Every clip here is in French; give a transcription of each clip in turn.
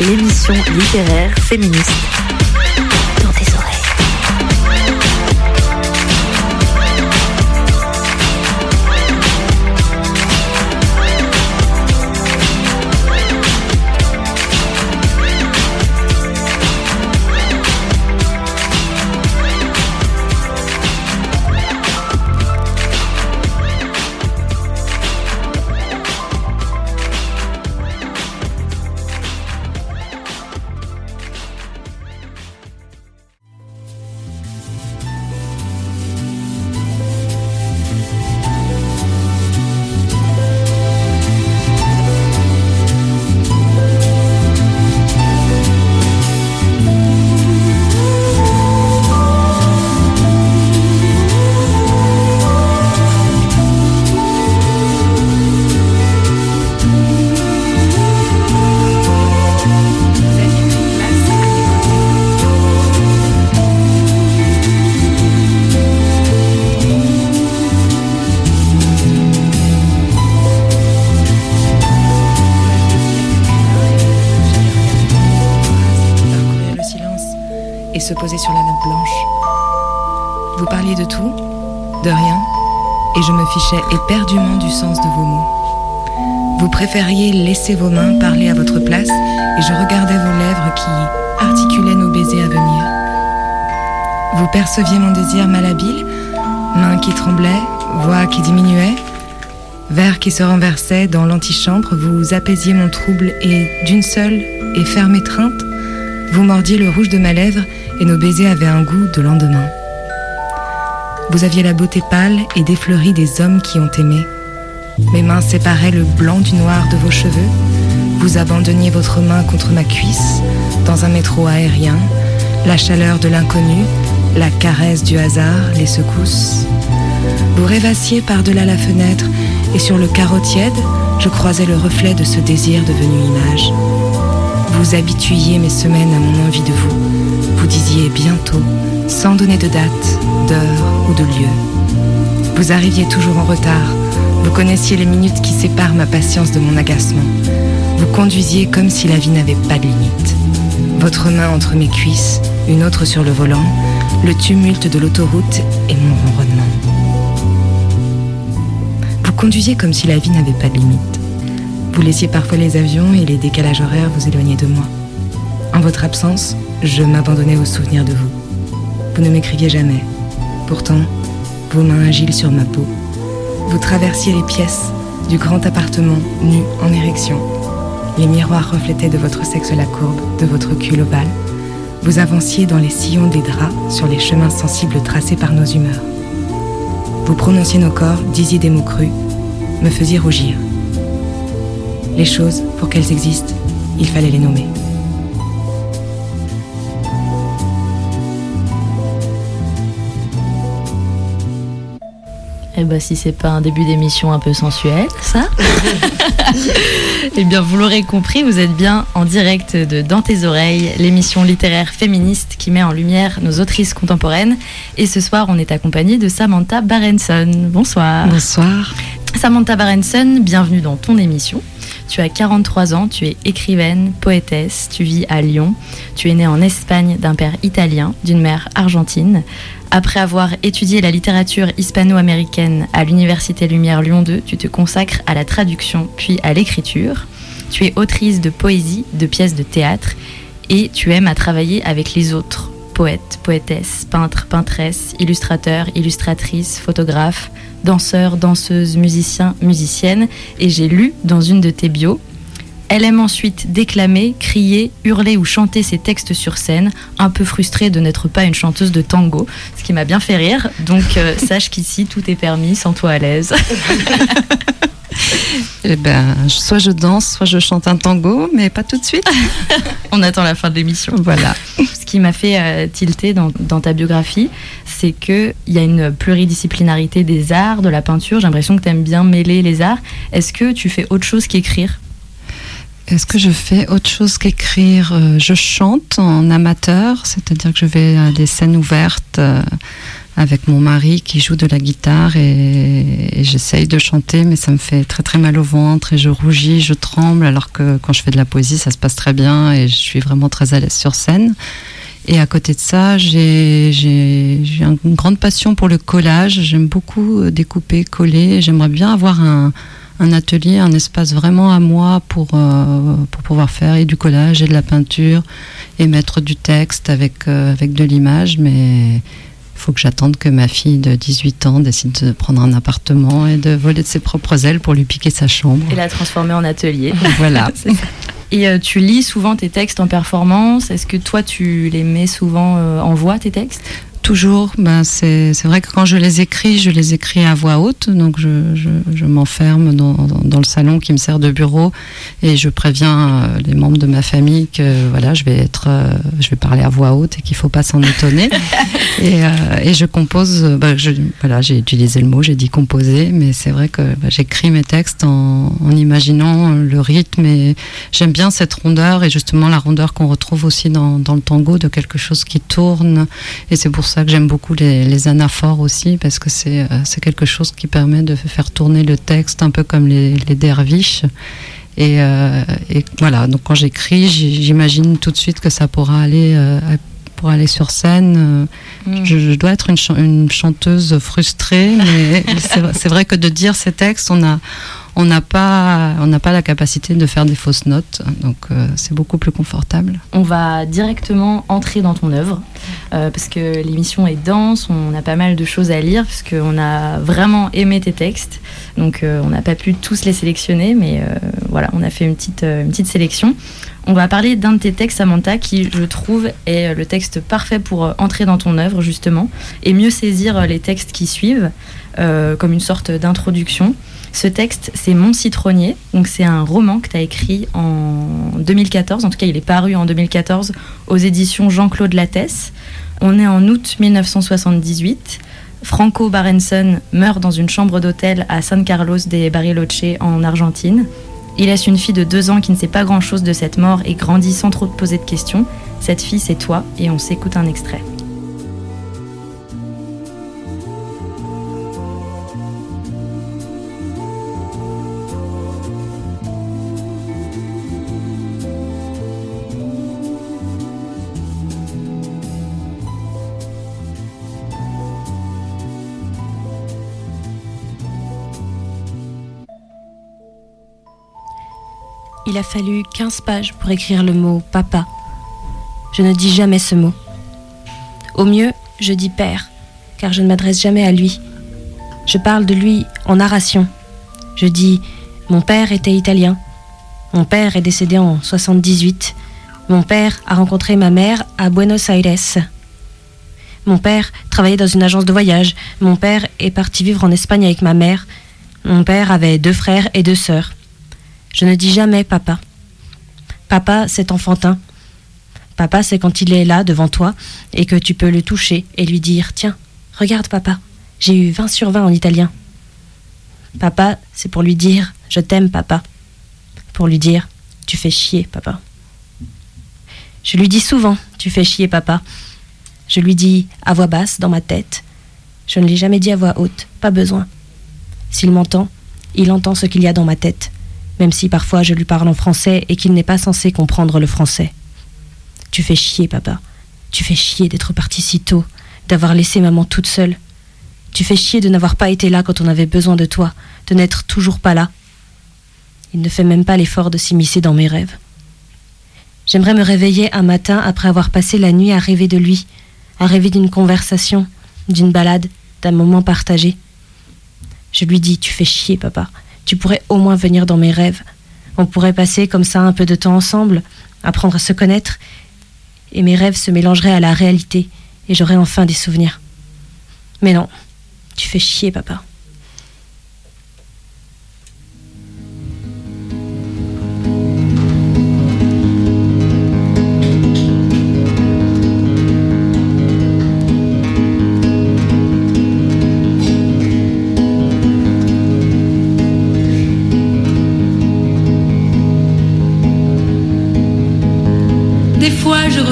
L'émission littéraire féministe. Vous préfériez laisser vos mains parler à votre place, et je regardais vos lèvres qui articulaient nos baisers à venir. Vous perceviez mon désir malhabile, mains qui tremblaient, voix qui diminuaient, verre qui se renversait dans l'antichambre, vous apaisiez mon trouble et, d'une seule et ferme étreinte, vous mordiez le rouge de ma lèvre et nos baisers avaient un goût de lendemain. Vous aviez la beauté pâle et défleurie des hommes qui ont aimé. Mes mains séparaient le blanc du noir de vos cheveux. Vous abandonniez votre main contre ma cuisse dans un métro aérien, la chaleur de l'inconnu, la caresse du hasard, les secousses. Vous rêvassiez par-delà la fenêtre et sur le carreau tiède, je croisais le reflet de ce désir devenu image. Vous habituiez mes semaines à mon envie de vous. Vous disiez bientôt, sans donner de date, d'heure ou de lieu. Vous arriviez toujours en retard. Vous connaissiez les minutes qui séparent ma patience de mon agacement. Vous conduisiez comme si la vie n'avait pas de limite. Votre main entre mes cuisses, une autre sur le volant, le tumulte de l'autoroute et mon ronronnement. Vous conduisiez comme si la vie n'avait pas de limite. Vous laissiez parfois les avions et les décalages horaires vous éloigner de moi. En votre absence, je m'abandonnais au souvenir de vous. Vous ne m'écriviez jamais. Pourtant, vos mains agiles sur ma peau. Vous traversiez les pièces du grand appartement nu en érection. Les miroirs reflétaient de votre sexe la courbe, de votre cul l'ovale. Vous avanciez dans les sillons des draps sur les chemins sensibles tracés par nos humeurs. Vous prononciez nos corps, disiez des mots crus, me faisiez rougir. Les choses, pour qu'elles existent, il fallait les nommer. Eh ben, si c'est pas un début d'émission un peu sensuel, ça Eh bien, vous l'aurez compris, vous êtes bien en direct de Dans tes oreilles, l'émission littéraire féministe qui met en lumière nos autrices contemporaines. Et ce soir, on est accompagné de Samantha Barenson. Bonsoir. Bonsoir. Samantha Barenson, bienvenue dans ton émission. Tu as 43 ans, tu es écrivaine, poétesse, tu vis à Lyon. Tu es née en Espagne d'un père italien, d'une mère argentine. Après avoir étudié la littérature hispano-américaine à l'Université Lumière Lyon 2, tu te consacres à la traduction puis à l'écriture. Tu es autrice de poésie, de pièces de théâtre et tu aimes à travailler avec les autres, poètes, poétesses, peintres, peintresses, illustrateurs, illustratrices, photographes, danseurs, danseuses, musiciens, musiciennes. Et j'ai lu dans une de tes bios elle aime ensuite déclamer, crier, hurler ou chanter ses textes sur scène, un peu frustrée de n'être pas une chanteuse de tango, ce qui m'a bien fait rire. Donc euh, sache qu'ici tout est permis, sens-toi à l'aise. Eh ben, soit je danse, soit je chante un tango, mais pas tout de suite. On attend la fin de l'émission. Voilà. Ce qui m'a fait euh, tilter dans, dans ta biographie, c'est qu'il y a une pluridisciplinarité des arts, de la peinture. J'ai l'impression que tu aimes bien mêler les arts. Est-ce que tu fais autre chose qu'écrire? Est-ce que je fais autre chose qu'écrire Euh, Je chante en amateur, c'est-à-dire que je vais à des scènes ouvertes euh, avec mon mari qui joue de la guitare et, j'essaye de chanter, mais ça me fait très très mal au ventre et je rougis, je tremble, alors que quand je fais de la poésie, ça se passe très bien et je suis vraiment très à l'aise sur scène. Et à côté de ça, j'ai une grande passion pour le collage. J'aime beaucoup découper, coller. J'aimerais bien avoir un, un atelier, un espace vraiment à moi pour, euh, pour pouvoir faire et du collage et de la peinture et mettre du texte avec, euh, avec de l'image. Mais il faut que j'attende que ma fille de 18 ans décide de prendre un appartement et de voler de ses propres ailes pour lui piquer sa chambre. Et la transformer en atelier. voilà. Et euh, tu lis souvent tes textes en performance? Est-ce que toi, tu les mets souvent en voix, tes textes? Toujours. Ben c'est vrai que quand je les écris, je les écris à voix haute. Donc je, je, je m'enferme dans, dans, le salon qui me sert de bureau et je préviens euh, les membres de ma famille que voilà, je vais être, euh, je vais parler à voix haute et qu'il faut pas s'en étonner. et, euh, et, je compose. Ben je, voilà, j'ai utilisé le mot, j'ai dit composer, mais c'est vrai que ben, j'écris mes textes en, en, imaginant le rythme et j'aime bien cette rondeur et justement la rondeur qu'on retrouve aussi dans, dans le tango de quelque chose qui tourne. Et c'est pour ça que j'aime beaucoup les, anaphores aussi, parce que euh, c'est quelque chose qui permet de faire tourner le texte un peu comme les, les derviches. Et, euh, et, voilà, donc quand j'écris, j'imagine tout de suite que ça pourra aller, euh, pour aller sur scène. Mm. Je, dois être une, une chanteuse frustrée, mais c'est vrai que de dire ces textes, on a, on n'a pas, on n'a pas la capacité de faire des fausses notes, donc euh, c'est beaucoup plus confortable. On va directement entrer dans ton œuvre euh, parce que l'émission est dense, on a pas mal de choses à lire parce qu'on a vraiment aimé tes textes, donc euh, on n'a pas pu tous les sélectionner, mais voilà, on a fait une petite, une petite sélection. On va parler d'un de tes textes, Samantha, qui je trouve est le texte parfait pour entrer dans ton œuvre justement et mieux saisir les textes qui suivent comme une sorte d'introduction. Ce texte, c'est Mon citronnier. Donc, c'est un roman que tu as écrit en 2014. En tout cas, il est paru en 2014 aux éditions Jean-Claude Lattès. On est en août 1978. Franco Barenson meurt dans une chambre d'hôtel à San Carlos de Bariloche en Argentine. Il laisse une fille de deux ans qui ne sait pas grand-chose de cette mort et grandit sans trop te poser de questions. Cette fille, c'est toi, et on s'écoute un extrait. Il a fallu 15 pages pour écrire le mot papa. Je ne dis jamais ce mot. Au mieux, je dis père, car je ne m'adresse jamais à lui. Je parle de lui en narration. Je dis Mon père était italien. Mon père est décédé en 78. Mon père a rencontré ma mère à Buenos Aires. Mon père travaillait dans une agence de voyage. Mon père est parti vivre en Espagne avec ma mère. Mon père avait deux frères et deux sœurs. Je ne dis jamais papa. Papa, c'est enfantin. Papa, c'est quand il est là devant toi et que tu peux le toucher et lui dire Tiens, regarde papa, j'ai eu 20 sur 20 en italien. Papa, c'est pour lui dire Je t'aime papa. Pour lui dire Tu fais chier papa. Je lui dis souvent Tu fais chier papa. Je lui dis à voix basse dans ma tête. Je ne l'ai jamais dit à voix haute, pas besoin. S'il m'entend, il entend ce qu'il y a dans ma tête même si parfois je lui parle en français et qu'il n'est pas censé comprendre le français. Tu fais chier, papa. Tu fais chier d'être parti si tôt, d'avoir laissé maman toute seule. Tu fais chier de n'avoir pas été là quand on avait besoin de toi, de n'être toujours pas là. Il ne fait même pas l'effort de s'immiscer dans mes rêves. J'aimerais me réveiller un matin après avoir passé la nuit à rêver de lui, à rêver d'une conversation, d'une balade, d'un moment partagé. Je lui dis Tu fais chier, papa tu pourrais au moins venir dans mes rêves. On pourrait passer comme ça un peu de temps ensemble, apprendre à se connaître, et mes rêves se mélangeraient à la réalité, et j'aurais enfin des souvenirs. Mais non, tu fais chier, papa.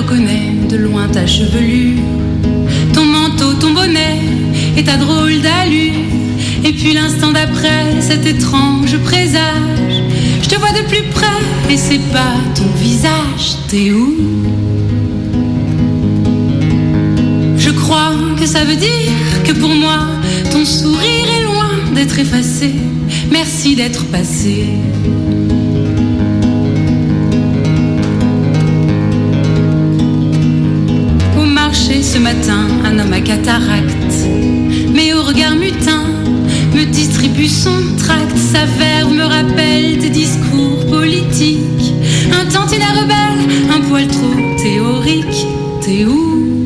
Reconnais de loin ta chevelure, ton manteau, ton bonnet et ta drôle d'allure. Et puis l'instant d'après, cet étrange présage. Je te vois de plus près et c'est pas ton visage. T'es où? Je crois que ça veut dire que pour moi, ton sourire est loin d'être effacé. Merci d'être passé. Ce matin, un homme à cataracte, mais au regard mutin, me distribue son tract. Sa verve me rappelle des discours politiques. Un tantinet rebelle, un poil trop théorique. T'es où?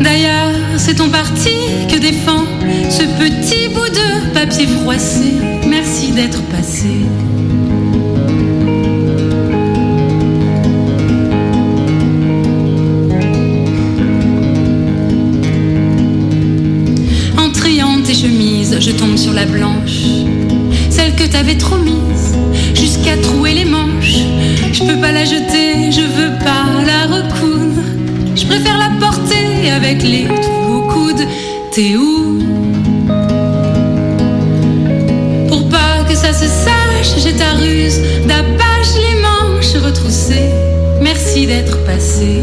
D'ailleurs, c'est ton parti que défend ce petit bout de papier froissé. Merci d'être passé. Je tombe sur la blanche, celle que t'avais trop mise, jusqu'à trouer les manches. Je peux pas la jeter, je veux pas la recoudre. Je préfère la porter avec les trous au coude. T'es où? Pour pas que ça se sache, j'ai ta ruse d'apache les manches retroussées. Merci d'être passé.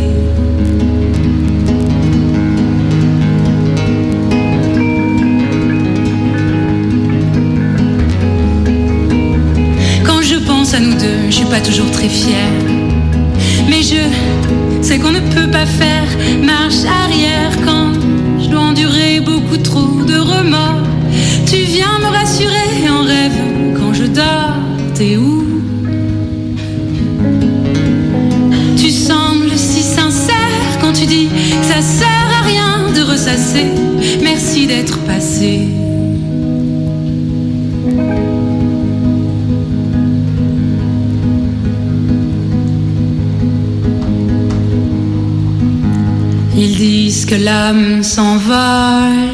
Disent que l'âme s'envole.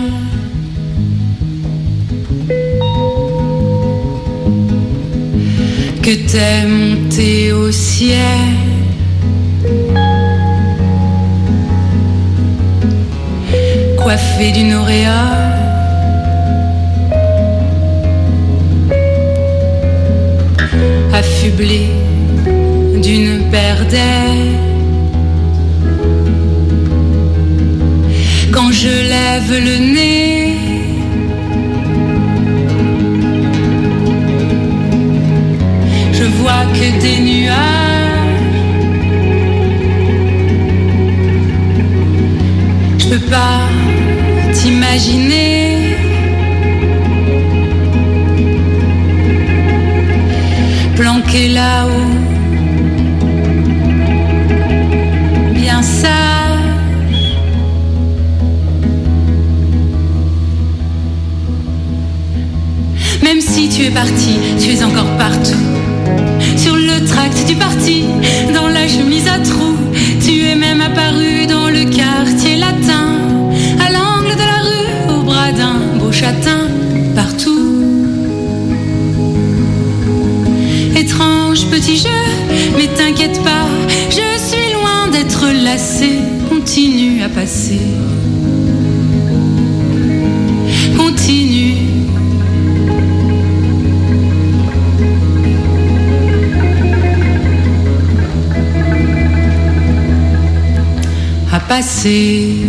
Que t'es monté au ciel. T'imaginer. Planqué là-haut. Bien sage. Même si tu es parti, tu es encore partout. Sur le tract du parti, dans la chemise à trous, tu es même apparu dans Jeu, mais t'inquiète pas, je suis loin d'être lassé, continue à passer. Continue. à passer.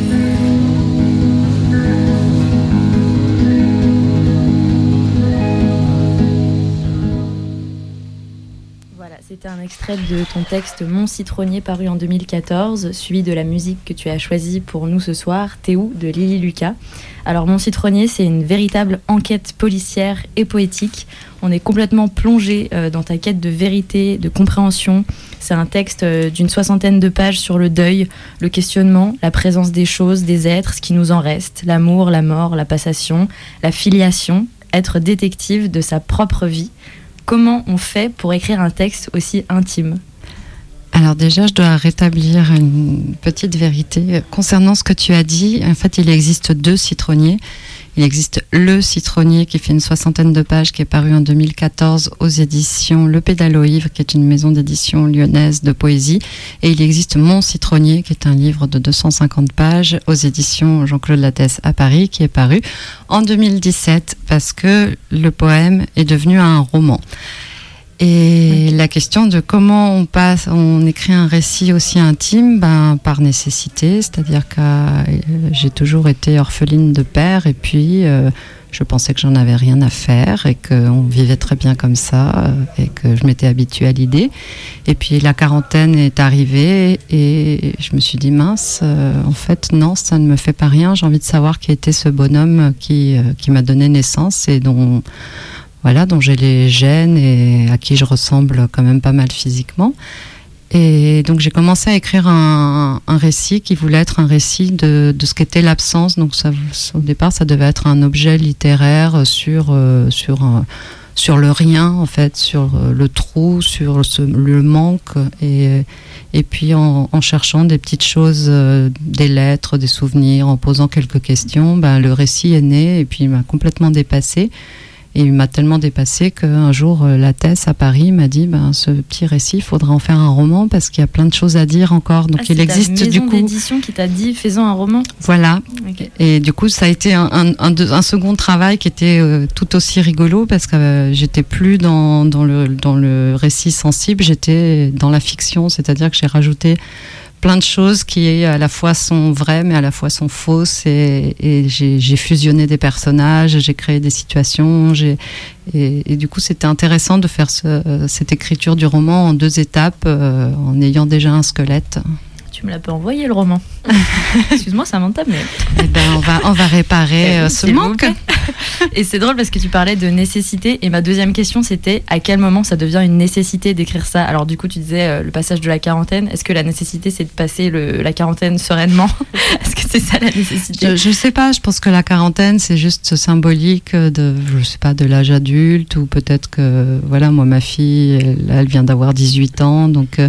Extrait de ton texte Mon citronnier paru en 2014, suivi de la musique que tu as choisie pour nous ce soir, T'es où de Lily Lucas. Alors Mon citronnier, c'est une véritable enquête policière et poétique. On est complètement plongé euh, dans ta quête de vérité, de compréhension. C'est un texte euh, d'une soixantaine de pages sur le deuil, le questionnement, la présence des choses, des êtres, ce qui nous en reste, l'amour, la mort, la passation, la filiation, être détective de sa propre vie. Comment on fait pour écrire un texte aussi intime Alors déjà, je dois rétablir une petite vérité concernant ce que tu as dit. En fait, il existe deux citronniers. Il existe Le Citronnier qui fait une soixantaine de pages, qui est paru en 2014 aux éditions Le Pédalo Ivre, qui est une maison d'édition lyonnaise de poésie. Et il existe Mon Citronnier, qui est un livre de 250 pages aux éditions Jean-Claude Lattès à Paris, qui est paru en 2017 parce que le poème est devenu un roman. Et la question de comment on passe, on écrit un récit aussi intime, ben, par nécessité, c'est-à-dire que euh, j'ai toujours été orpheline de père et puis euh, je pensais que j'en avais rien à faire et qu'on vivait très bien comme ça euh, et que je m'étais habituée à l'idée. Et puis la quarantaine est arrivée et je me suis dit mince, en fait non, ça ne me fait pas rien. J'ai envie de savoir qui était ce bonhomme qui, qui m'a donné naissance et dont voilà, dont j'ai les gènes et à qui je ressemble quand même pas mal physiquement. Et donc j'ai commencé à écrire un, récit qui voulait être un récit de, ce qu'était l'absence. Donc au départ, ça devait être un objet littéraire sur, euh, sur, euh, sur le rien, en fait, sur euh, le trou, sur le manque. Et, et puis en, cherchant des petites choses, des lettres, des souvenirs, en posant quelques questions, ben, le récit est né et puis il m'a complètement dépassé. Et il m'a tellement dépassé qu'un jour, euh, la thèse à Paris m'a dit ben, ce petit récit, il faudra en faire un roman parce qu'il y a plein de choses à dire encore. Donc ah, il existe ta du coup. d'édition qui t'a dit faisons un roman. Voilà. Et du coup, ça a été un, un, un, second travail qui était euh, tout aussi rigolo parce que euh, j'étais plus dans, dans, le, dans le récit sensible, j'étais dans la fiction, c'est-à-dire que j'ai rajouté plein de choses qui à la fois sont vraies mais à la fois sont fausses et, j'ai fusionné des personnages, j'ai créé des situations, et, du coup c'était intéressant de faire cette écriture du roman en deux étapes euh, en ayant déjà un squelette. Tu me l'as pas envoyé le roman. Excuse-moi, ça m'entame, mais. Eh ben, on va, on va réparer eh euh, ce manque. et c'est drôle parce que tu parlais de nécessité. Et ma deuxième question, c'était à quel moment ça devient une nécessité d'écrire ça? Alors, du coup, tu disais euh, le passage de la quarantaine. Est-ce que la nécessité, c'est de passer le, la quarantaine sereinement? Est-ce que c'est ça la nécessité? Je, ne sais pas. Je pense que la quarantaine, c'est juste symbolique de, je sais pas, de l'âge adulte ou peut-être que, voilà, moi, ma fille, elle, vient d'avoir 18 ans. Donc, euh,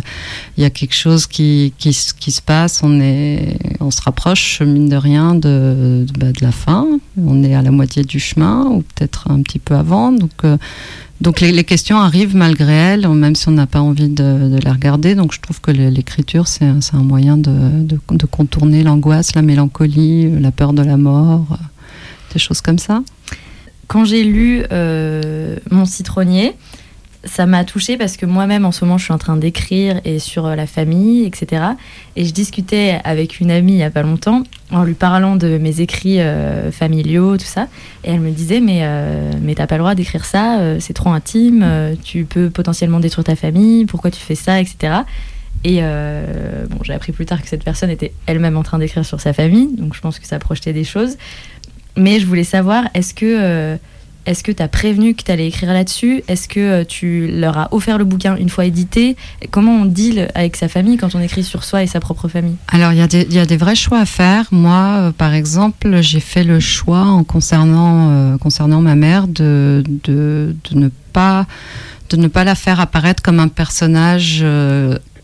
il y a quelque chose qui, qui, qui se passe. On est on se rapproche, mine de rien, de, de, bah, la fin. On est à la moitié du chemin, ou peut-être un petit peu avant. Donc, euh, donc les, questions arrivent malgré elles, même si on n'a pas envie de, les regarder. Donc je trouve que l'écriture, c'est un, moyen de, contourner l'angoisse, la mélancolie, la peur de la mort, euh, des choses comme ça. Quand j'ai lu euh, Mon citronnier, ça m'a touchée parce que moi-même, en ce moment, je suis en train d'écrire et sur euh, la famille, etc. Et je discutais avec une amie il n'y a pas longtemps en lui parlant de mes écrits euh, familiaux, tout ça. Et elle me disait Mais, euh, mais t'as pas le droit d'écrire ça, c'est trop intime, tu peux potentiellement détruire ta famille, pourquoi tu fais ça, etc. Et bon, j'ai appris plus tard que cette personne était elle-même en train d'écrire sur sa famille, donc je pense que ça projetait des choses. Mais je voulais savoir, est-ce que est-ce que tu as prévenu que tu allais écrire là-dessus? Est-ce que euh, tu leur as offert le bouquin une fois édité? Comment on deal avec sa famille quand on écrit sur soi et sa propre famille? Alors, il y, a des vrais choix à faire. Moi, euh, par exemple, j'ai fait le choix en concernant, euh, concernant ma mère de ne pas la faire apparaître comme un personnage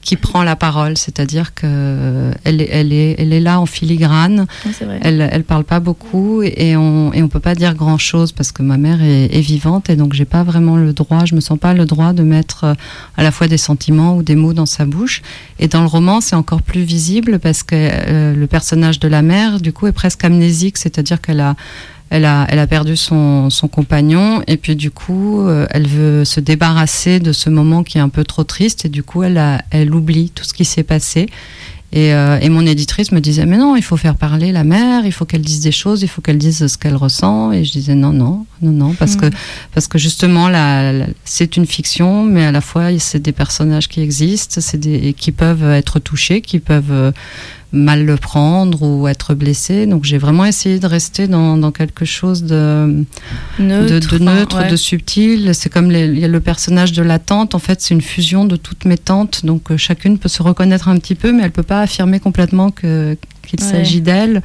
qui prend la parole, c'est-à-dire que elle, elle, est, elle est là en filigrane. Elle, elle parle pas beaucoup et on, et on peut pas dire grand chose parce que ma mère est, vivante et donc j'ai pas vraiment le droit, je me sens pas le droit de mettre euh, à la fois des sentiments ou des mots dans sa bouche. Et dans le roman, c'est encore plus visible parce que euh, le personnage de la mère, du coup, est presque amnésique, c'est-à-dire qu'elle a elle a, elle a perdu son, son compagnon et puis du coup, euh, elle veut se débarrasser de ce moment qui est un peu trop triste et du coup, elle, a, elle oublie tout ce qui s'est passé. Et, euh, et, mon éditrice me disait, mais non, il faut faire parler la mère, il faut qu'elle dise des choses, il faut qu'elle dise ce qu'elle ressent. Et je disais, non, non, non, non, parce, que, parce que justement, la, c'est une fiction, mais à la fois, c'est des personnages qui existent, c'est des, qui peuvent être touchés, qui peuvent euh, mal le prendre ou être blessé. Donc j'ai vraiment essayé de rester dans, dans quelque chose de neutre, de, neutre, de subtil. C'est comme il y a le personnage de la tante. En fait, c'est une fusion de toutes mes tantes. Donc euh, chacune peut se reconnaître un petit peu, mais elle peut pas affirmer complètement que qu'il s'agit d'elle.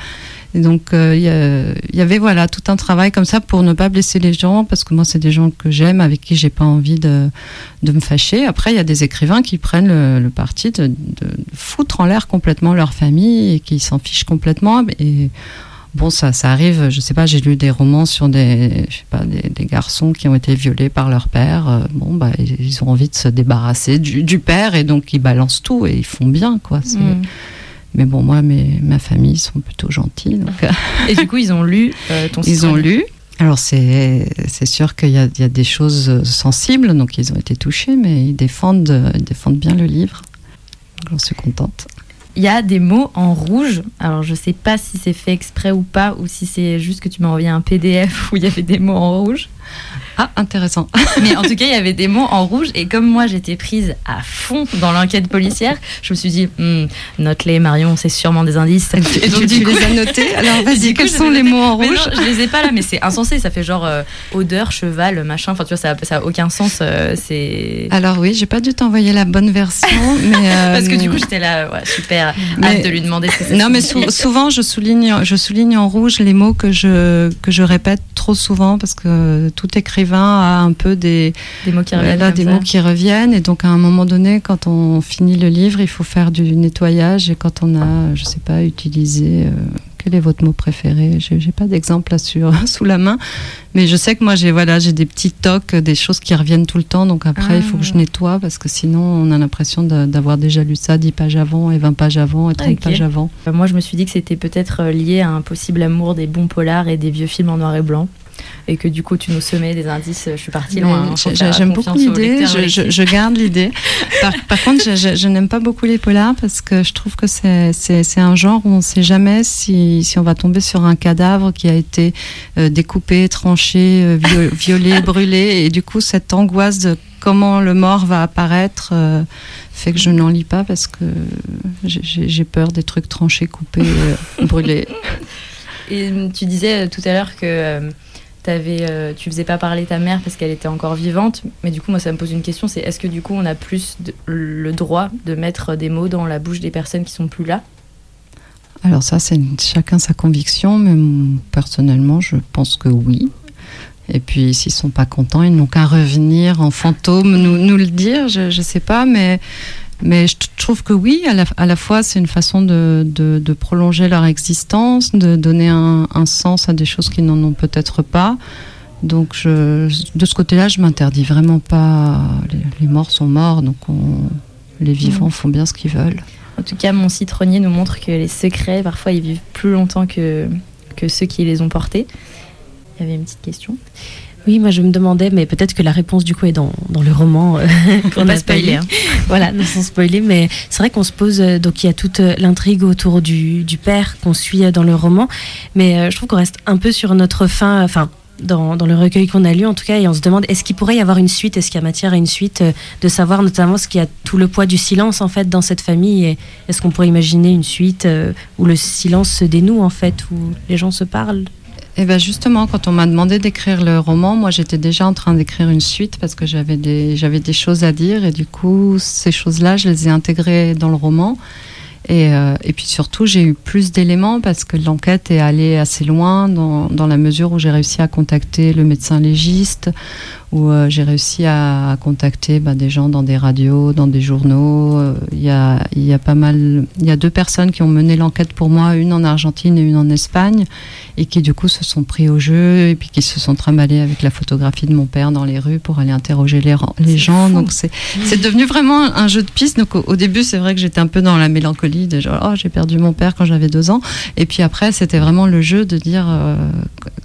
Et donc, euh, il y, avait voilà tout un travail comme ça pour ne pas blesser les gens, parce que moi, c'est des gens que j'aime, avec qui j'ai pas envie de, de, me fâcher. Après, il y a des écrivains qui prennent le, parti de, de, foutre en l'air complètement leur famille et qui s'en fichent complètement. Et bon, ça, ça arrive. Je sais pas, j'ai lu des romans sur des, je sais pas, des, garçons qui ont été violés par leur père. Euh, bon, bah, ils ont envie de se débarrasser du, père et donc ils balancent tout et ils font bien, quoi. Mm. Mais bon, moi, mes, ma famille sont plutôt gentils. Donc... Et du coup, ils ont lu euh, ton Ils ont lu. Alors, c'est sûr qu'il y, y, a des choses sensibles, donc ils ont été touchés, mais ils défendent, ils défendent bien le livre. J'en suis contente. Il y a des mots en rouge. Alors, je sais pas si c'est fait exprès ou pas, ou si c'est juste que tu m'as envoyé un PDF où il y avait des mots en rouge. Ah, intéressant. Mais en tout cas, il y avait des mots en rouge. Et comme moi, j'étais prise à fond dans l'enquête policière, je me suis dit, hm, note-les, Marion, c'est sûrement des indices. Et donc, tu, les as notés Alors, vas-y, quels sont les mots en rouge Je les ai pas là, mais c'est insensé. Ça fait genre euh, odeur, cheval, machin. Enfin, tu vois, ça, ça a aucun sens. Euh, c'est. Alors, oui, j'ai pas dû t'envoyer la bonne version. mais euh, Parce que du coup, j'étais là, ouais, super, hâte de lui demander ce que c'est. Non, mais souvent, je souligne, je souligne en rouge les mots que je, que je répète trop souvent parce que tout écrivain a un peu des, des mots qui reviennent. Là, des mots qui reviennent. Et donc, à un moment donné, quand on finit le livre, il faut faire du nettoyage. Et quand on a, je sais pas, utilisé. Euh, quel est votre mot préféré? J'ai pas d'exemple là sur, sous la main, mais je sais que moi j'ai voilà j'ai des petits tocs, des choses qui reviennent tout le temps. Donc après il faut que je ah. nettoie parce que sinon on a l'impression d'avoir déjà lu ça 10 pages avant et 20 pages avant et 30 pages avant. Moi je me suis dit que c'était peut-être euh, lié à un possible amour des bons polars et des vieux films en noir et blanc et que du coup tu nous semais des indices. Je suis partie loin. Hein, j'aime beaucoup l'idée, je, garde l'idée. Par, contre, je, n'aime pas beaucoup les polars parce que je trouve que c'est un genre où on ne sait jamais si, si, on va tomber sur un cadavre qui a été euh, découpé, tranché, euh, violé, brûlé. Et du coup, cette angoisse de comment le mort va apparaître euh, fait que je n'en lis pas parce que j'ai peur des trucs tranchés, coupés, brûlés. Et tu disais tout à l'heure que avais, euh, tu faisais pas parler ta mère parce qu'elle était encore vivante. Mais du coup, moi, ça me pose une question c'est est-ce que du coup, on a plus le droit de mettre des mots dans la bouche des personnes qui sont plus là? Alors, ça, c'est chacun sa conviction, mais personnellement, je pense que oui. Et puis, s'ils sont pas contents, ils n'ont qu'à revenir en fantôme, nous, nous le dire. Je ne sais pas, mais mais je trouve que oui, à la, à la fois, c'est une façon de, de, de, prolonger leur existence, de donner un, un sens à des choses qui n'en ont peut-être pas. Donc, je, de ce côté-là, je m'interdis vraiment pas. Les, morts sont morts, donc les vivants font bien ce qu'ils veulent. En tout cas, mon citronnier nous montre que les secrets, parfois, ils vivent plus longtemps que, que ceux qui les ont portés. Il y avait une petite question. Oui, moi je me demandais, mais peut-être que la réponse du coup est dans, dans le roman euh, qu'on a spoilé. Hein. Voilà, sans spoiler, mais c'est vrai qu'on se pose, euh, donc il y a toute euh, l'intrigue autour du, du père qu'on suit dans le roman, mais je trouve qu'on reste un peu sur notre fin, enfin dans, dans, le recueil qu'on a lu en tout cas, et on se demande est-ce qu'il pourrait y avoir une suite, est-ce qu'il y a matière à une suite, de savoir notamment ce qu'il y a tout le poids du silence en fait dans cette famille, et est-ce qu'on pourrait imaginer une suite où le silence se dénoue en fait, où les gens se parlent? Et eh bien justement, quand on m'a demandé d'écrire le roman, moi j'étais déjà en train d'écrire une suite parce que j'avais des, j'avais des choses à dire et du coup ces choses-là, je les ai intégrées dans le roman. Et, euh, puis surtout, j'ai eu plus d'éléments parce que l'enquête est allée assez loin dans, dans la mesure où j'ai réussi à contacter le médecin légiste, où euh, j'ai réussi à, contacter bah, des gens dans des radios, dans des journaux. Euh, il y, a, y a pas mal, il y a deux personnes qui ont mené l'enquête pour moi, une en Argentine et une en Espagne, et qui du coup se sont pris au jeu et puis qui se sont trimballés avec la photographie de mon père dans les rues pour aller interroger les, les gens. Donc c'est c'est devenu vraiment un jeu de piste. Donc au, début c'est vrai que j'étais un peu dans la mélancolie genre oh j'ai perdu mon père quand j'avais deux ans, et puis après c'était vraiment le jeu de dire euh,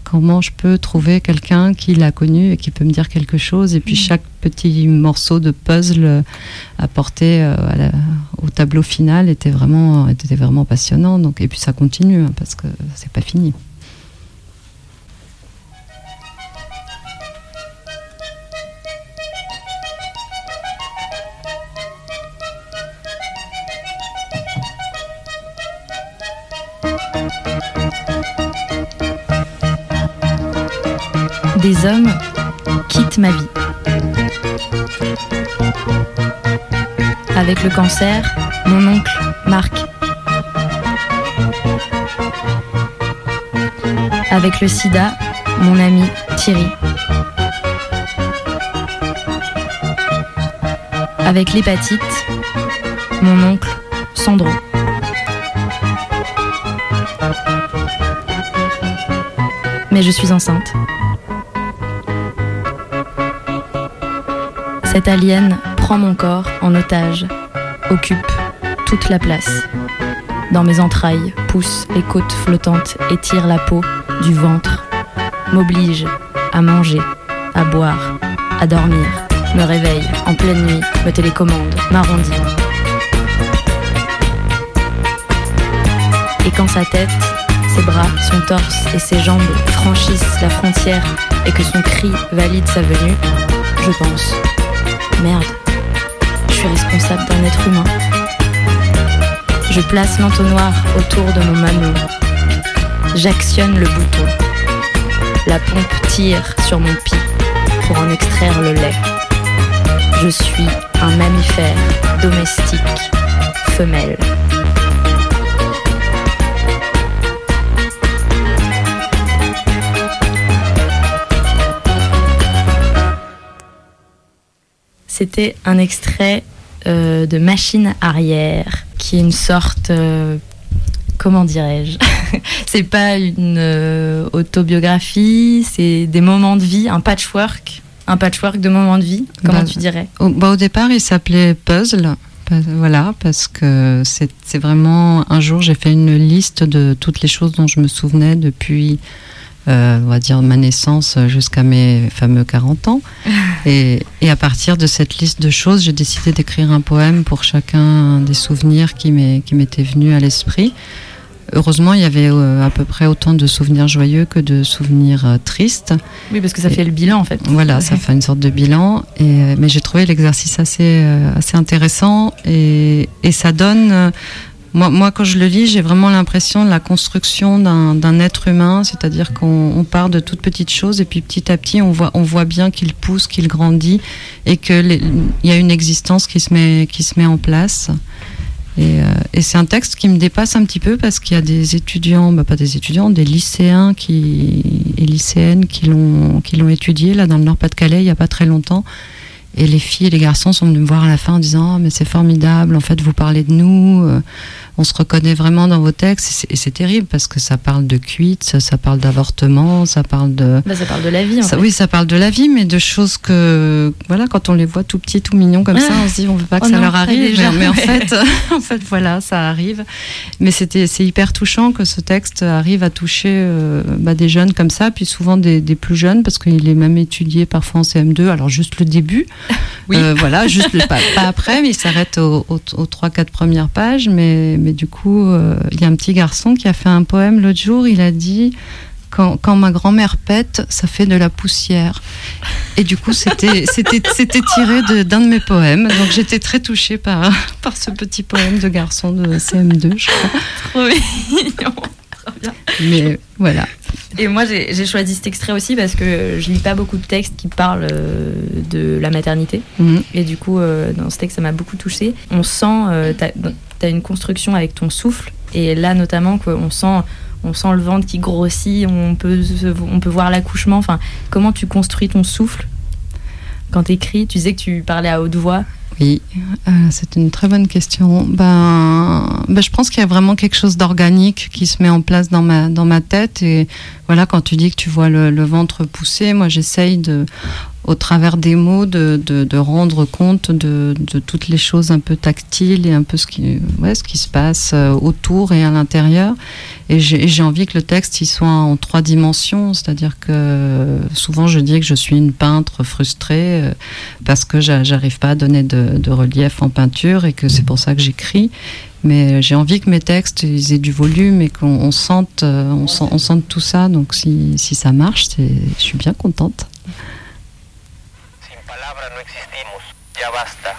comment je peux trouver quelqu'un qui l'a connu et qui peut me dire quelque chose. Et puis mm. chaque petit morceau de puzzle apporté euh, au tableau final était vraiment, était vraiment passionnant. Donc, et puis ça continue hein, parce que c'est pas fini. Des hommes quittent ma vie. Avec le cancer, mon oncle Marc. Avec le sida, mon ami Thierry. Avec l'hépatite, mon oncle Sandro. mais je suis enceinte. Cette alien prend mon corps en otage, occupe toute la place. Dans mes entrailles poussent les côtes flottantes, étire la peau du ventre, m'oblige à manger, à boire, à dormir, me réveille en pleine nuit, me télécommande, m'arrondit. Et quand sa tête, ses bras, son torse et ses jambes franchissent la frontière et que son cri valide sa venue, je pense Merde, je suis responsable d'un être humain. Je place l'entonnoir autour de mon mamelon. J'actionne le bouton. La pompe tire sur mon pied pour en extraire le lait. Je suis un mammifère domestique femelle. C'était un extrait euh, de Machine arrière, qui est une sorte, euh, comment dirais-je C'est pas une euh, autobiographie, c'est des moments de vie, un patchwork, un patchwork de moments de vie. Comment Bah, tu dirais Au, bah, au départ, il s'appelait Puzzle. Voilà, parce que c'est vraiment un jour j'ai fait une liste de toutes les choses dont je me souvenais depuis, euh, on va dire ma naissance jusqu'à mes fameux 40 ans. Et, et à partir de cette liste de choses, j'ai décidé d'écrire un poème pour chacun des souvenirs qui m'étaient venus à l'esprit. Heureusement, il y avait euh, à peu près autant de souvenirs joyeux que de souvenirs euh, tristes. Oui, parce que ça fait le bilan en fait. Voilà, ça fait une sorte de bilan. Et, mais j'ai trouvé l'exercice assez, assez intéressant et, et ça donne. Moi, moi, quand je le lis, j'ai vraiment l'impression de la construction d'un être humain, c'est-à-dire qu'on on part de toutes petites choses et puis petit à petit, on voit, on voit bien qu'il pousse, qu'il grandit et qu'il y a une existence qui se met, qui se met en place. Et, euh, et c'est un texte qui me dépasse un petit peu parce qu'il y a des étudiants, bah pas des étudiants, des lycéens qui, et lycéennes qui l'ont étudié là dans le Nord-Pas-de-Calais il y a pas très longtemps. Et les filles et les garçons sont venus me voir à la fin en disant oh, mais c'est formidable, en fait vous parlez de nous, euh, on se reconnaît vraiment dans vos textes. Et c'est- terrible parce que ça parle de cuite, ça, ça parle d'avortement, ça parle de Bah, ça parle de la vie en ça, fait. oui, ça parle de la vie, mais de choses que, voilà, quand on les voit tout petits, tout mignons comme ça, on se dit, on veut pas que Oh ça leur arrive. déjà, mais mais en fait, en fait, voilà, ça arrive. Mais c'était, c'est hyper touchant que ce texte arrive à toucher euh, bah, des jeunes comme ça, puis souvent des, des plus jeunes, parce qu'il est même étudié parfois en CM2. Alors juste le début, Oui. Euh, voilà, juste le, pas, pas après, mais il s'arrête aux, aux, aux 3-4 premières pages. Mais, mais du coup, euh, il y a un petit garçon qui a fait un poème l'autre jour. Il a dit quand, ma grand-mère pète, ça fait de la poussière. Et du coup, c'était tiré d'un de, mes poèmes. Donc j'étais très touchée par par ce petit poème de garçon de CM2, je crois. Trop mignon. Mais voilà. Et moi, j'ai choisi cet extrait aussi parce que je lis pas beaucoup de textes qui parlent euh, de la maternité. Mhm. Et du coup, euh, dans ce texte, ça m'a beaucoup touchée. On sent, euh, t'as as une construction avec ton souffle. Et là, notamment, qu'on sent, on sent le ventre qui grossit, on peut, on peut voir l'accouchement. Enfin, comment tu construis ton souffle? Quand tu écris Tu disais que tu parlais à haute voix. Oui, euh, c'est une très bonne question. Ben, ben, je pense qu'il y a vraiment quelque chose d'organique qui se met en place dans ma, dans ma tête. Et voilà, quand tu dis que tu vois le, le ventre pousser, moi j'essaye de, au travers des mots, de, de, rendre compte de, de toutes les choses un peu tactiles et un peu ce qui, ouais, ce qui se passe euh, autour et à l'intérieur. Et j'ai envie que le texte il soit en trois dimensions, c'est-à-dire que souvent je dis que je suis une peintre frustrée euh, parce que j'a- j'arrive pas à donner de, relief en peinture et que c'est pour ça que j'écris. Mais j'ai envie que mes textes ils aient du volume et qu'on on sente, euh, on, tout ça. Donc si, si ça marche, je suis bien contente. No existimos. Ya basta.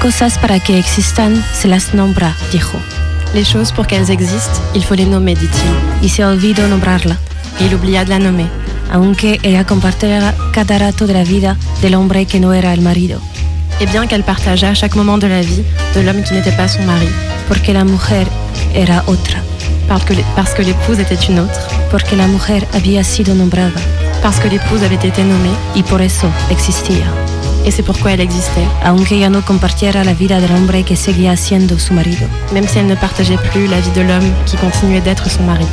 Cosas para que existan se las nombra, dijo. Les choses, pour qu'elles existent, il faut les nommer, dit-il. Y se olvidó nombrarla, il oublia de la nommer. aunque ella compartiera cada rato de la vida del hombre que no era el marido, Et bien qu'elle partageât chaque moment de la vie de l'homme qui n'était pas son mari, porque la mujer era otra, parce que l'épouse était une autre, porque la mujer había sido nombrada parce que l'épouse avait été nommée, y por eso existía. Et c'est pourquoi elle existait, Aunque ella no compartiera la vida del hombre que seguía siendo su marido, même si elle ne partageait plus la vie de l'homme qui continuait d'être son mari.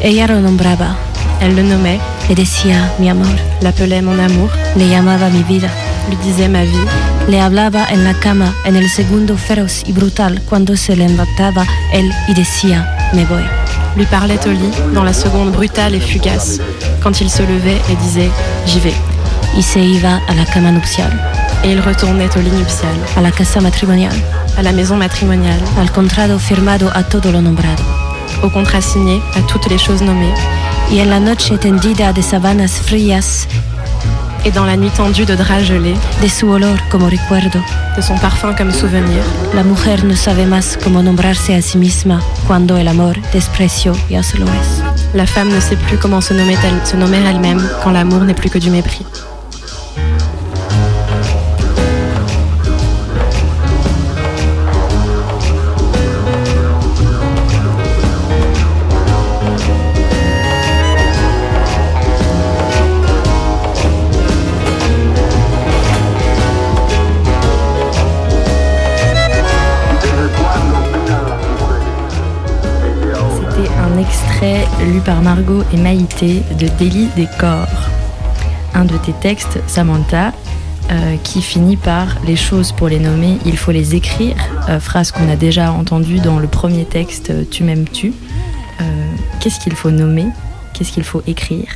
ella lo nombraba, Elle le nommait, le decía mi amor, l'appelait mon amour, le llamaba mi vida, lui disait ma vie, le hablaba en la cama en el segundo feroz y brutal cuando se levantaba él y decía me voy. lui parlait au lit dans la seconde brutale et fugace, quand il se levait et disait j'y vais. Y se iba a la cama nupcial, Et il retournait au lit nuptial, a la casa matrimonial, à la maison matrimoniale, al contrato firmado a todo lo nombrado. au contrat signé, à toutes les choses nommées, Y en la noche tendida de sabanas frías, et dans la nuit tendue de draps gelés, de su olor como recuerdo, de son parfum comme souvenir, la mujer no sabe más cómo nombrarse a sí misma cuando el amor, desprecio ya se lo es. la femme ne sait plus comment se nommer, elle- se nommer elle-même quand l'amour n'est plus que du mépris. Lu par Margot et Maïté de Délit des corps. Un de tes textes, Samantha, euh, qui finit par Les choses pour les nommer, il faut les écrire, euh, phrase qu'on a déjà entendue dans le premier texte euh, Tu m'aimes-tu? Euh, Qu'est-ce qu'il faut nommer? Qu'est-ce qu'il faut écrire?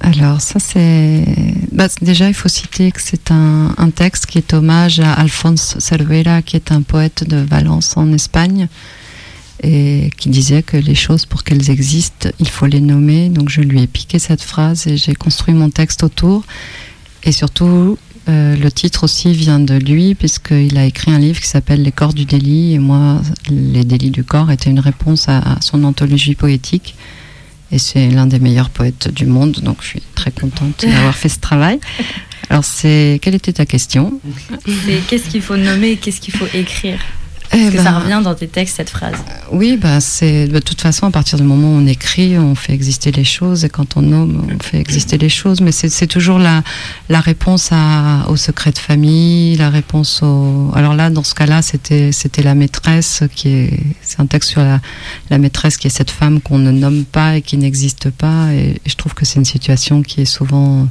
Alors ça c'est... bah, déjà il faut citer que c'est un, un texte qui est hommage à Alphonse Cervera qui est un poète de Valence en Espagne et qui disait que les choses pour qu'elles existent il faut les nommer. Donc je lui ai piqué cette phrase et j'ai construit mon texte autour. Et surtout euh, le titre aussi vient de lui puisqu'il a écrit un livre qui s'appelle Les corps du délit et moi les délits du corps étaient une réponse à- à son anthologie poétique. Et c'est l'un des meilleurs poètes du monde, donc je suis très contente d'avoir fait ce travail. Alors, c'est quelle était ta question? C'est qu'est-ce qu'il faut nommer et qu'est-ce qu'il faut écrire? Eh Parce que ben, ça revient dans tes textes, cette phrase. Oui, bah, c'est de toute façon à partir du moment où on écrit, on fait exister les choses, et quand on nomme, on fait exister les choses. Mais c'est toujours la, la réponse à, au secret de famille, la réponse au. Alors là, dans ce cas-là, c'était c'était la maîtresse qui est. C'est un texte sur la, la maîtresse qui est cette femme qu'on ne nomme pas et qui n'existe pas. Et, et je trouve que c'est une situation qui est souvent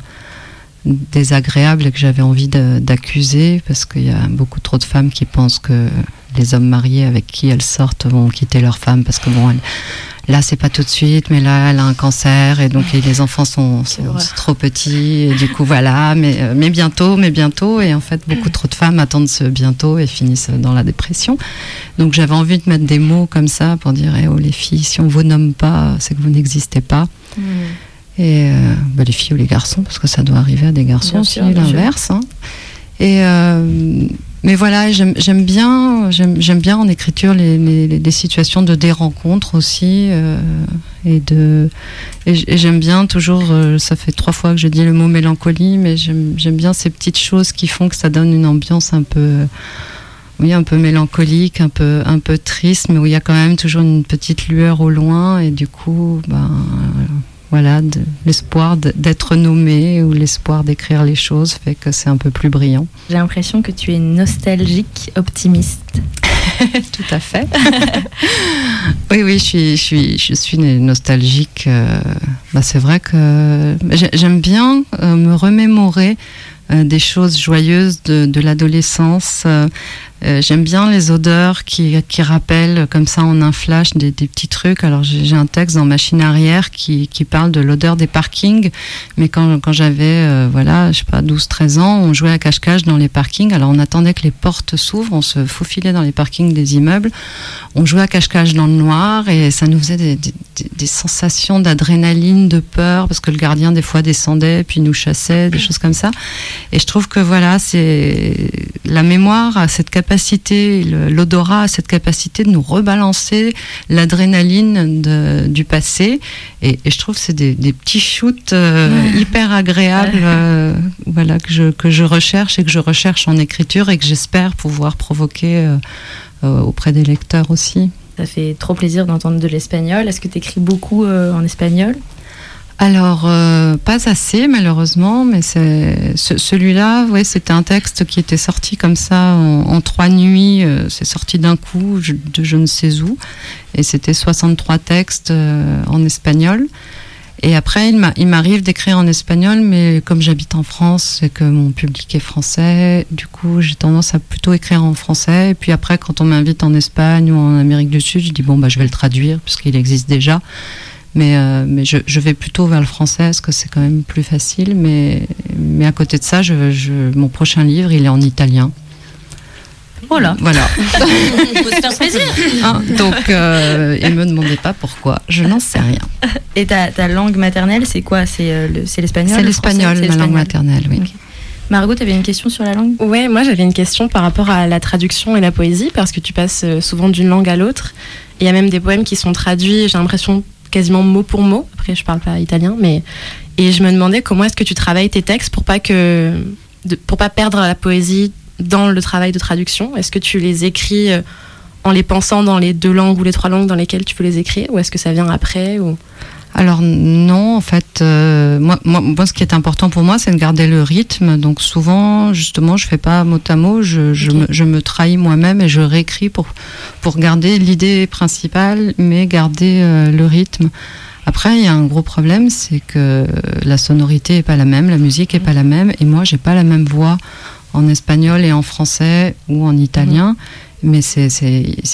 désagréable et que j'avais envie d'accuser parce qu'il y a beaucoup trop de femmes qui pensent que les hommes mariés avec qui elles sortent vont quitter leur femme parce que bon, elle- là c'est pas tout de suite, mais là elle a un cancer et donc et les enfants sont, trop petits et du coup voilà, mais, euh, mais bientôt, mais bientôt et en fait beaucoup trop de femmes attendent ce bientôt et finissent dans la dépression. Donc j'avais envie de mettre des mots comme ça pour dire eh oh les filles, si on vous nomme pas, c'est que vous n'existez pas. Et euh, bah, les filles ou les garçons, parce que ça doit arriver à des garçons aussi, l'inverse. hein. Euh, mais voilà, j'aime bien, j'aime bien en écriture les, les, situations de des rencontres aussi, euh, et de et j'aime bien toujours. euh, ça fait trois fois que je dis le mot mélancolie, mais j'aime bien ces petites choses qui font que ça donne une ambiance un peu oui, un peu mélancolique, un peu, un peu triste, mais où il y a quand même toujours une petite lueur au loin, et du coup, ben, voilà, de- l'espoir d'être nommé ou l'espoir d'écrire les choses fait que c'est un peu plus brillant. J'ai l'impression que tu es nostalgique, optimiste. Tout à fait. oui, oui, je suis, je suis, je suis nostalgique. euh, bah, c'est vrai que j'ai- j'aime bien euh, me remémorer euh, des choses joyeuses de, de l'adolescence. Euh, euh, j'aime bien les odeurs qui, qui rappellent comme ça en un flash des, petits trucs. Alors j'ai un texte dans Machine arrière qui, qui parle de l'odeur des parkings. Mais quand, quand j'avais, euh, voilà, je sais pas, 12-13 ans, on jouait à cache-cache dans les parkings. Alors on attendait que les portes s'ouvrent, on se faufilait dans les parkings des immeubles. On jouait à cache-cache dans le noir et ça nous faisait des sensations d'adrénaline, de peur, parce que le gardien des fois descendait puis nous chassait, des choses comme ça. Et je trouve que voilà, c'est la mémoire a cette capacité capacité, l'odorat a cette capacité de nous rebalancer l'adrénaline du passé. Et, je trouve que c'est des, petits shoots euh, hyper agréables euh, voilà, que, je, que je recherche et que je recherche en écriture et que j'espère pouvoir provoquer euh, auprès des lecteurs aussi. Ça fait trop plaisir d'entendre de l'espagnol. Est-ce que tu écris beaucoup en espagnol? Alors, euh, pas assez malheureusement, mais c'est celui-là, ouais, c'était un texte qui était sorti comme ça en, trois nuits. Euh, c'est sorti d'un coup de je ne sais où, et c'était 63 textes euh, en espagnol. Et après, il m'arrive d'écrire en espagnol, mais comme j'habite en France et que mon public est français, du coup, j'ai tendance à plutôt écrire en français. Et puis après, quand on m'invite en Espagne ou en Amérique du Sud, je dis bon, bah, je vais le traduire puisqu'il existe déjà. Mais, euh, mais je, je, vais plutôt vers le français parce que c'est quand même plus facile. Mais, mais à côté de ça, je, je, mon prochain livre, il est en italien. Voilà. Voilà. faut se faire plaisir. Hein, donc, euh, ne me demandez pas pourquoi. Je n'en sais rien. Et ta, ta langue maternelle, c'est quoi? C'est euh, l'espagnol C'est l'espagnol, ma langue maternelle, oui. Margot, tu avais une question sur la langue? Ouais, moi j'avais une question par rapport à la traduction et la poésie, parce que tu passes euh, souvent d'une langue à l'autre. Il y a même des poèmes qui sont traduits, j'ai l'impression, quasiment mot pour mot. Après, je parle pas italien, mais et je me demandais comment est-ce que tu travailles tes textes pour pas que pour pas perdre la poésie dans le travail de traduction? Est-ce que tu les écris euh, en les pensant dans les deux langues ou les trois langues dans lesquelles tu peux les écrire, ou est-ce que ça vient après ou? Alors non, en fait, euh, moi, moi, ce qui est important pour moi, c'est de garder le rythme. Donc souvent, justement, je fais pas mot à mot, je, je, me, je me, trahis moi-même et je réécris pour, pour garder l'idée principale, mais garder euh, le rythme. Après, il y a un gros problème, c'est que la sonorité est pas la même, la musique est pas la même, et moi, j'ai pas la même voix en espagnol et en français ou en italien. Mais c'est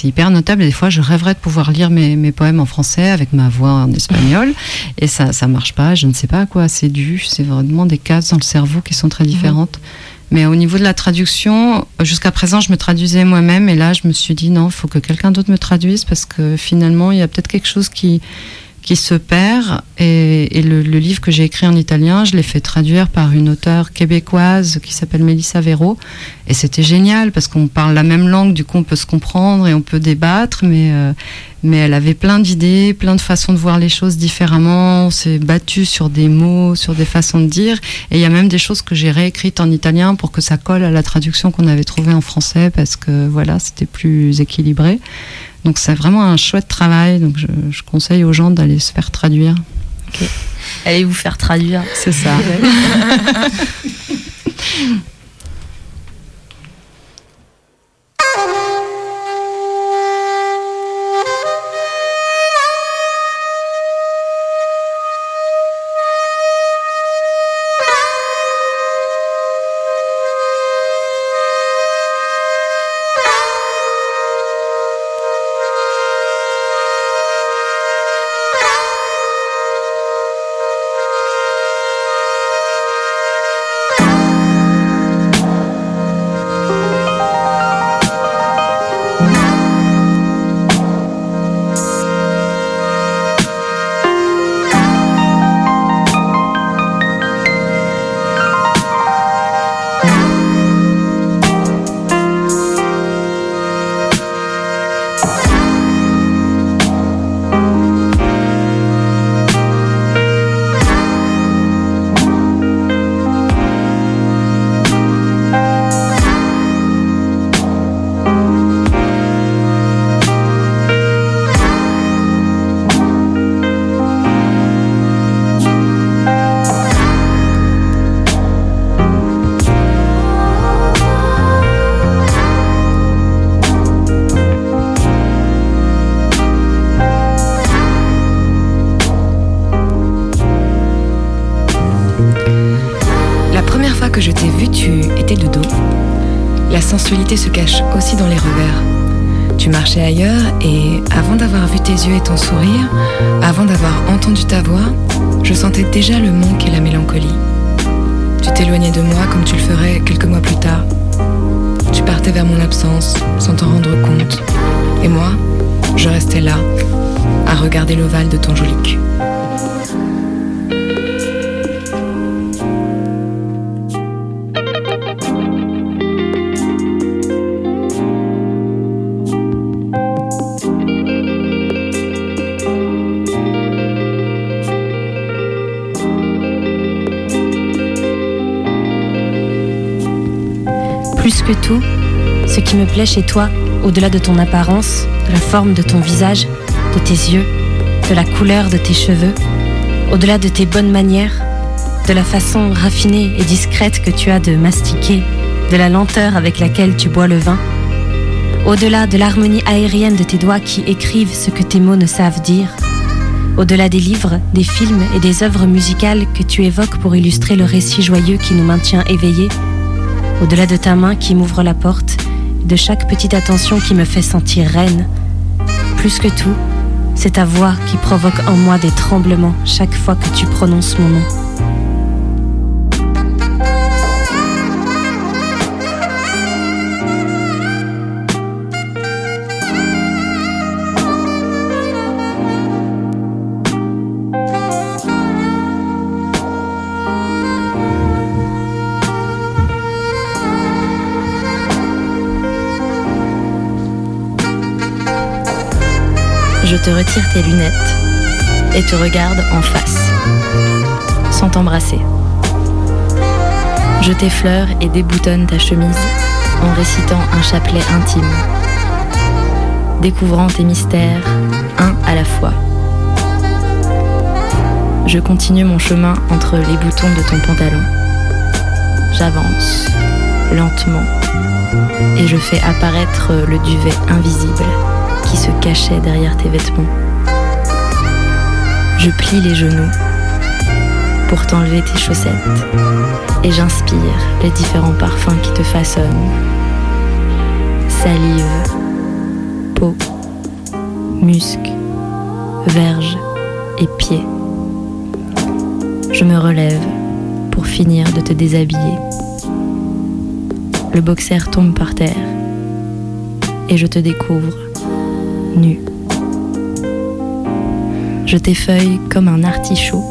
hyper notable. Des fois, je rêverais de pouvoir lire mes, mes, poèmes en français avec ma voix en espagnol. Et ça ça marche pas. Je ne sais pas à quoi c'est dû. C'est vraiment des cases dans le cerveau qui sont très différentes. Mais au niveau de la traduction, jusqu'à présent, je me traduisais moi-même. Et là, je me suis dit, non, il faut que quelqu'un d'autre me traduise parce que finalement, il y a peut-être quelque chose qui, qui se perd. Et, le, livre que j'ai écrit en italien, je l'ai fait traduire par une auteure québécoise qui s'appelle Melissa Vero. Et c'était génial parce qu'on parle la même langue, du coup on peut se comprendre et on peut débattre, mais, euh, mais elle avait plein d'idées, plein de façons de voir les choses différemment. On s'est battu sur des mots, sur des façons de dire. Et il y a même des choses que j'ai réécrites en italien pour que ça colle à la traduction qu'on avait trouvée en français parce que voilà, c'était plus équilibré. Donc c'est vraiment un chouette travail. Donc je, conseille aux gens d'aller se faire traduire. Allez vous faire traduire. C'est ça. se cache aussi dans les revers. Tu marchais ailleurs et avant d'avoir vu tes yeux et ton sourire, avant d'avoir entendu ta voix, je sentais déjà le manque et la mélancolie. Tu t'éloignais de moi comme tu le ferais quelques mois plus tard. Tu partais vers mon absence sans t'en rendre compte. Et moi, je restais là, à regarder l'ovale de ton joli cul. Tout, ce qui me plaît chez toi, au-delà de ton apparence, de la forme de ton visage, de tes yeux, de la couleur de tes cheveux, au-delà de tes bonnes manières, de la façon raffinée et discrète que tu as de mastiquer, de la lenteur avec laquelle tu bois le vin, au-delà de l'harmonie aérienne de tes doigts qui écrivent ce que tes mots ne savent dire, au-delà des livres, des films et des œuvres musicales que tu évoques pour illustrer le récit joyeux qui nous maintient éveillés, au-delà de ta main qui m'ouvre la porte, de chaque petite attention qui me fait sentir reine, plus que tout, c'est ta voix qui provoque en moi des tremblements chaque fois que tu prononces mon nom. Te retire tes lunettes et te regarde en face, sans t'embrasser. Je t'effleure et déboutonne ta chemise en récitant un chapelet intime, découvrant tes mystères un à la fois. Je continue mon chemin entre les boutons de ton pantalon. J'avance lentement et je fais apparaître le duvet invisible qui se cachait derrière tes vêtements. Je plie les genoux pour t'enlever tes chaussettes et j'inspire les différents parfums qui te façonnent. Salive, peau, musc, verge et pied. Je me relève pour finir de te déshabiller. Le boxer tombe par terre et je te découvre nu. Je t'effeuille comme un artichaut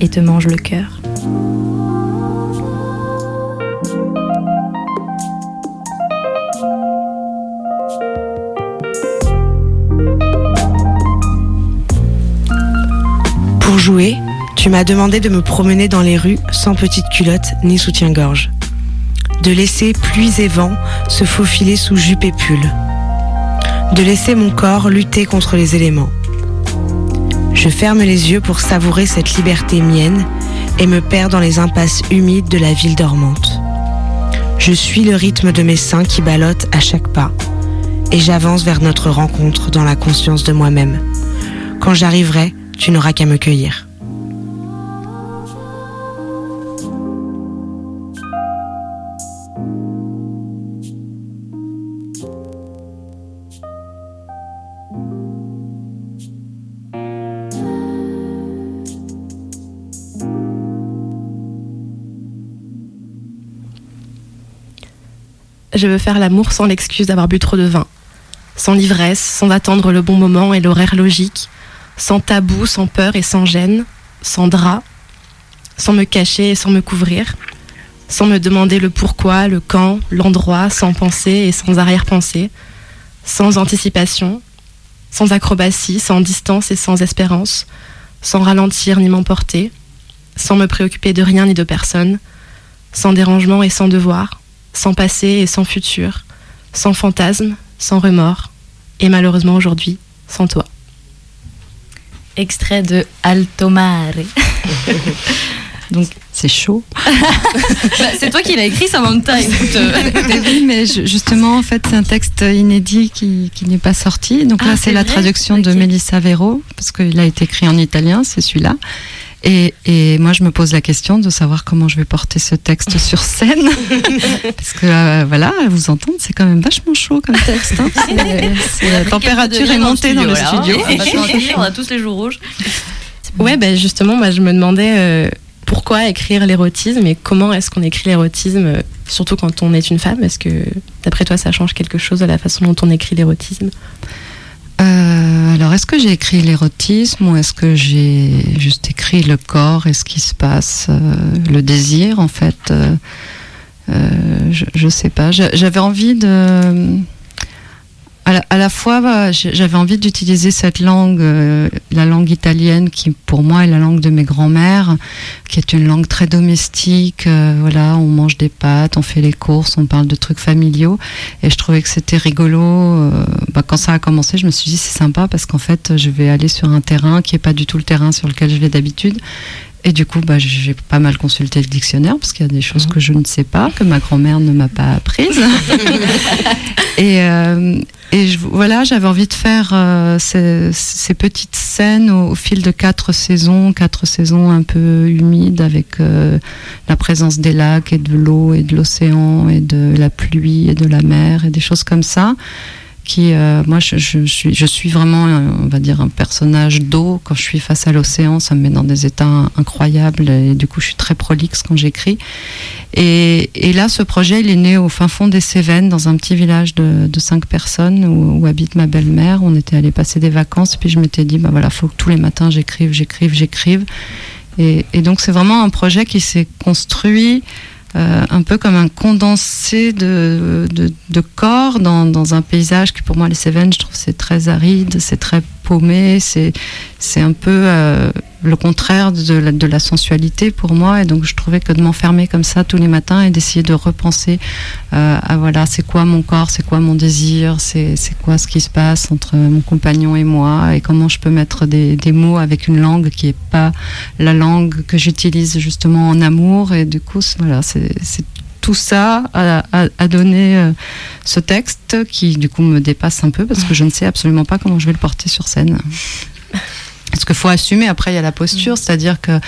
et te mange le cœur. Pour jouer, tu m'as demandé de me promener dans les rues sans petite culotte ni soutien-gorge. De laisser pluie et vent se faufiler sous jupe et pull. De laisser mon corps lutter contre les éléments. Je ferme les yeux pour savourer cette liberté mienne et me perds dans les impasses humides de la ville dormante. Je suis le rythme de mes seins qui ballottent à chaque pas et j'avance vers notre rencontre dans la conscience de moi-même. Quand j'arriverai, tu n'auras qu'à me cueillir. Je veux faire l'amour sans l'excuse d'avoir bu trop de vin. Sans l'ivresse, sans attendre le bon moment et l'horaire logique. Sans tabou, sans peur et sans gêne. Sans drap. Sans me cacher et sans me couvrir. Sans me demander le pourquoi, le quand, l'endroit, sans penser et sans arrière-pensée. Sans anticipation. Sans acrobatie, sans distance et sans espérance. Sans ralentir ni m'emporter. Sans me préoccuper de rien ni de personne. Sans dérangement et sans devoir sans passé et sans futur, sans fantasme, sans remords, et malheureusement aujourd'hui, sans toi. Extrait de Alto Mare. Donc c'est chaud. Bah, c'est toi qui l'as écrit, Samantha. Écoute, euh, oui, mais je- justement, en fait, c'est un texte inédit qui, qui n'est pas sorti. Donc Ah, là, c'est la traduction de. Melissa Vero, parce qu'il a été écrit en italien, c'est celui-là. Et, et moi, je me pose la question de savoir comment je vais porter ce texte sur scène. parce que, euh, voilà, à vous entendre, c'est quand même vachement chaud comme texte. hein. La température est montée dans le hein. studio. Pas se mentir, on a tous les joues rouges. Ouais, ben justement, moi je me demandais euh, pourquoi écrire l'érotisme et comment est-ce qu'on écrit l'érotisme, euh, surtout quand on est une femme? Est-ce que, d'après toi, ça change quelque chose à la façon dont on écrit l'érotisme? Euh, alors, est-ce que j'ai écrit l'érotisme ou est-ce que j'ai juste écrit le corps et ce qui se passe, euh, le désir en fait euh, je, je sais pas. J'a- J'avais envie de. À la, fois, bah, j'avais envie d'utiliser cette langue, euh, la langue italienne, qui pour moi est la langue de mes grands-mères, qui est une langue très domestique. euh, voilà, on mange des pâtes, on fait les courses, on parle de trucs familiaux. Et je trouvais que c'était rigolo. euh, bah, quand ça a commencé, je me suis dit c'est sympa parce qu'en fait, je vais aller sur un terrain qui est pas du tout le terrain sur lequel je vais d'habitude. Et du coup, bah, j'ai pas mal consulté le dictionnaire parce qu'il y a des choses que je ne sais pas, que ma grand-mère ne m'a pas apprises. et euh, et je, voilà, j'avais envie de faire euh, ces, ces petites scènes au, au fil de quatre saisons, quatre saisons un peu humides avec euh, la présence des lacs et de l'eau et de l'océan et de la pluie et de la mer et des choses comme ça euh, moi, je, suis, vraiment, un- on va dire, un personnage d'eau. Quand je suis face à l'océan, ça me met dans des états incroyables et du coup, je suis très prolixe quand j'écris. Et, là, ce projet, il est né au fin fond des Cévennes, dans un petit village de, de cinq personnes où, habite ma belle-mère. On était allé passer des vacances, puis je m'étais dit, bah voilà, faut que tous les matins j'écrive, j'écrive, j'écrive. Et donc, c'est vraiment un projet qui s'est construit euh, un peu comme un condensé de, de, corps dans, dans un paysage qui pour moi les Cévennes je trouve c'est très aride c'est très paumé c'est un peu euh, le contraire de la, de la sensualité pour moi. Et donc je trouvais que de m'enfermer comme ça tous les matins et d'essayer de repenser euh, à voilà c'est quoi mon corps c'est quoi mon désir c'est quoi ce qui se passe entre mon compagnon et moi et comment je peux mettre des, des mots avec une langue qui est pas la langue que j'utilise justement en amour. Et du coup voilà c'est tout ça a, a- a donné euh, ce texte qui du coup me dépasse un peu parce que je ne sais absolument pas comment je vais le porter sur scène. Parce qu'il faut assumer, après il y a la posture, c'est-à-dire que,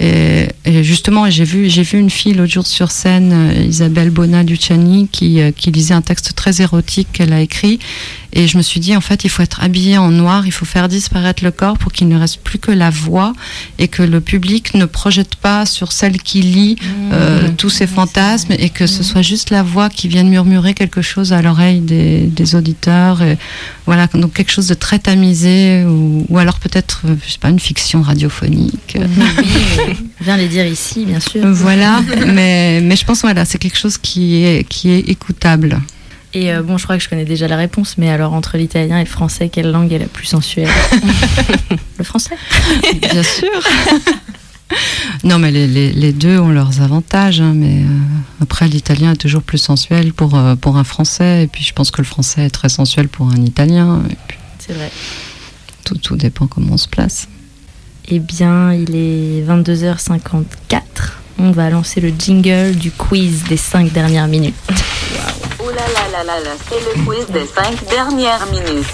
et, et justement, j'ai vu, j'ai vu une fille l'autre jour sur scène, euh, Isabelle Bona Luciani, qui, euh, qui lisait un texte très érotique qu'elle a écrit, et je me suis dit, en fait, il faut être habillé en noir, il faut faire disparaître le corps pour qu'il ne reste plus que la voix, et que le public ne projette pas sur celle qui lit euh, tous ses fantasmes, et que ce soit juste la voix qui vienne murmurer quelque chose à l'oreille des, des auditeurs, et voilà, donc quelque chose de très tamisé, ou, ou alors peut-être, euh, je sais pas, une fiction radiophonique. Viens les dire ici, bien sûr. Voilà, mais, mais je pense voilà, c'est quelque chose qui est, qui est écoutable. Et euh, bon, je crois que je connais déjà la réponse, mais alors entre l'italien et le français, quelle langue est la plus sensuelle? Le français? Bien sûr. Non, mais les, les, les deux ont leurs avantages. hein, mais euh, après, l'italien est toujours plus sensuel pour, euh, pour un français. Et puis, je pense que le français est très sensuel pour un italien. C'est vrai. tout, tout dépend comment on se place. Eh bien, il est 22h54. On va lancer le jingle du quiz des 5 dernières minutes. Ouh là là là là là, c'est le quiz des 5 dernières minutes.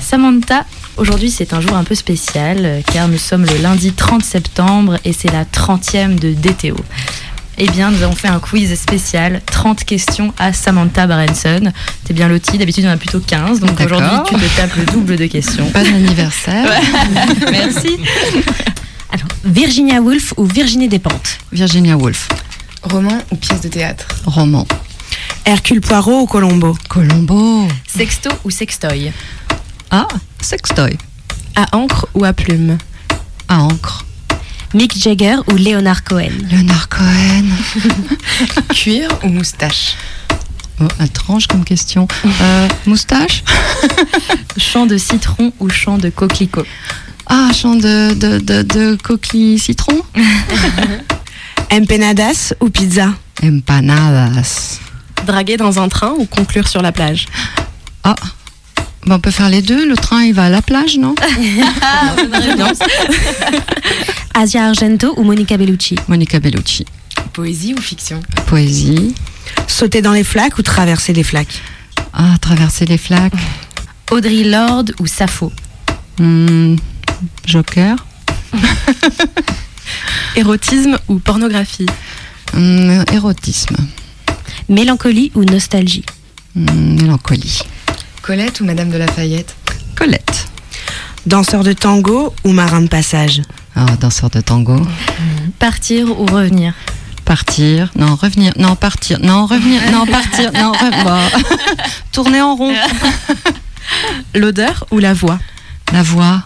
Samantha, aujourd'hui c'est un jour un peu spécial euh, car nous sommes le lundi 30 septembre et c'est la 30e de DTO. Eh bien, nous avons fait un quiz spécial, 30 questions à Samantha Barenson. T'es bien loti, d'habitude en a plutôt 15, donc aujourd'hui tu te tapes le double de questions. Pas d'anniversaire. Merci. Alors, Virginia Woolf ou Virginie Despentes? Virginia Woolf, Roman ou pièce de théâtre roman. Hercule Poirot ou Colombo Colombo. Sexto ou sextoy Ah, sextoy. À encre ou à plume À encre. Mick Jagger ou Leonard Cohen Leonard Cohen. Cuir ou moustache Oh, étrange comme question. Euh, moustache Champ de citron ou champ de coquelicot Ah, chant de, de, de, de coquille citron Empanadas ou pizza? Empanadas. Draguer dans un train ou conclure sur la plage? Ah, bah, on peut faire les deux. Le train, il va à la plage, non? Asia Argento ou Monica Bellucci? Monica Bellucci. Poésie ou fiction? Poésie. Sauter dans les flaques ou traverser les flaques? Ah, traverser les flaques. Audrey Lorde ou Sappho? Hmm, Joker. Érotisme ou pornographie Hmm, érotisme. Mélancolie ou nostalgie Hmm, mélancolie. Colette ou Madame de Lafayette Colette. Danseur de tango ou marin de passage Ah, danseur de tango. Partir ou revenir Partir. Non, revenir. Non, partir. Non, revenir. Non, partir. Non, re- bah, Tourner en rond. L'odeur ou la voix La voix.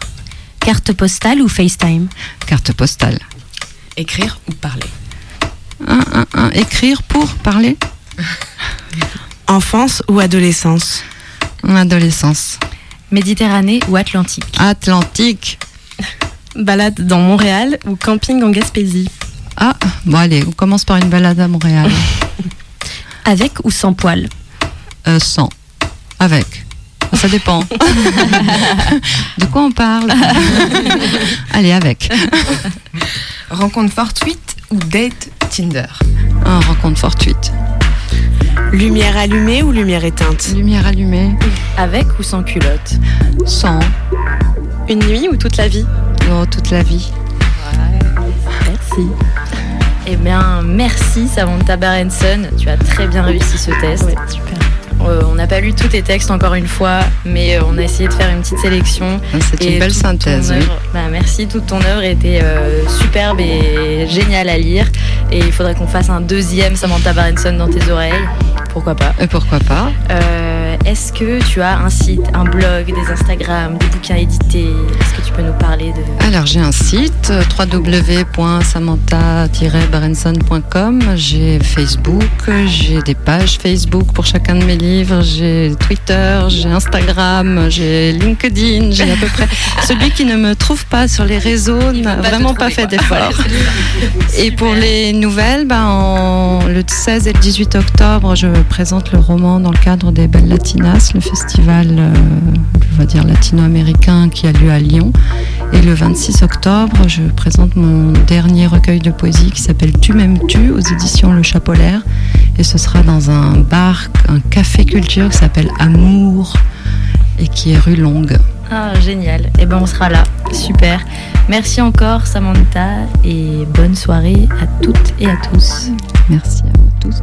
Carte postale ou FaceTime Carte postale. Écrire ou parler Un, un, un. Écrire pour parler Enfance ou adolescence? Adolescence. Méditerranée ou Atlantique? Atlantique. Balade dans Montréal ou camping en Gaspésie? Ah, bon allez, on commence par une balade à Montréal. Avec ou sans poils? Euh, sans. Avec. Ça dépend. De quoi on parle Allez, avec. Rencontre fortuite ou date Tinder Un rencontre fortuite. Lumière allumée ou lumière éteinte Lumière allumée. Avec ou sans culotte Sans. Une nuit ou toute la vie Oh, toute la vie. Merci. Eh bien, merci Samantha Barenson. Tu as très bien réussi ce test. Ouais, super. Euh, on n'a pas lu tous tes textes encore une fois, mais euh, on a essayé de faire une petite sélection. C'est Et une belle synthèse. oui. bah, merci, toute ton œuvre était euh, superbe et géniale à lire. Et il faudrait qu'on fasse un deuxième Samantha Barenson dans tes oreilles. Pourquoi pas. Et pourquoi pas. Euh, Est-ce que tu as un site, un blog, des Instagram, des bouquins édités? Est-ce que tu peux nous parler de... Alors j'ai un site euh, www.samantha-barenson.com, j'ai Facebook, j'ai des pages Facebook pour chacun de mes livres, j'ai Twitter, j'ai Instagram, j'ai LinkedIn, j'ai à peu près celui qui ne me trouve pas sur les réseaux n'a vraiment pas fait d'effort. Et pour les nouvelles, ben, en- le 16 et le 18 octobre, je présente le roman dans le cadre des Belles Latinas, le festival, euh, dire latino-américain qui a lieu à Lyon. Et le 26 octobre, je présente mon dernier recueil de poésie qui s'appelle Tu m'aimes-tu aux éditions Le Chapolaire. Et ce sera dans un bar, un café culture qui s'appelle Amour et qui est rue Longue. Ah, génial. Eh ben, on sera là. Super. Merci encore, Samantha, et bonne soirée à toutes et à tous. Merci à vous tous.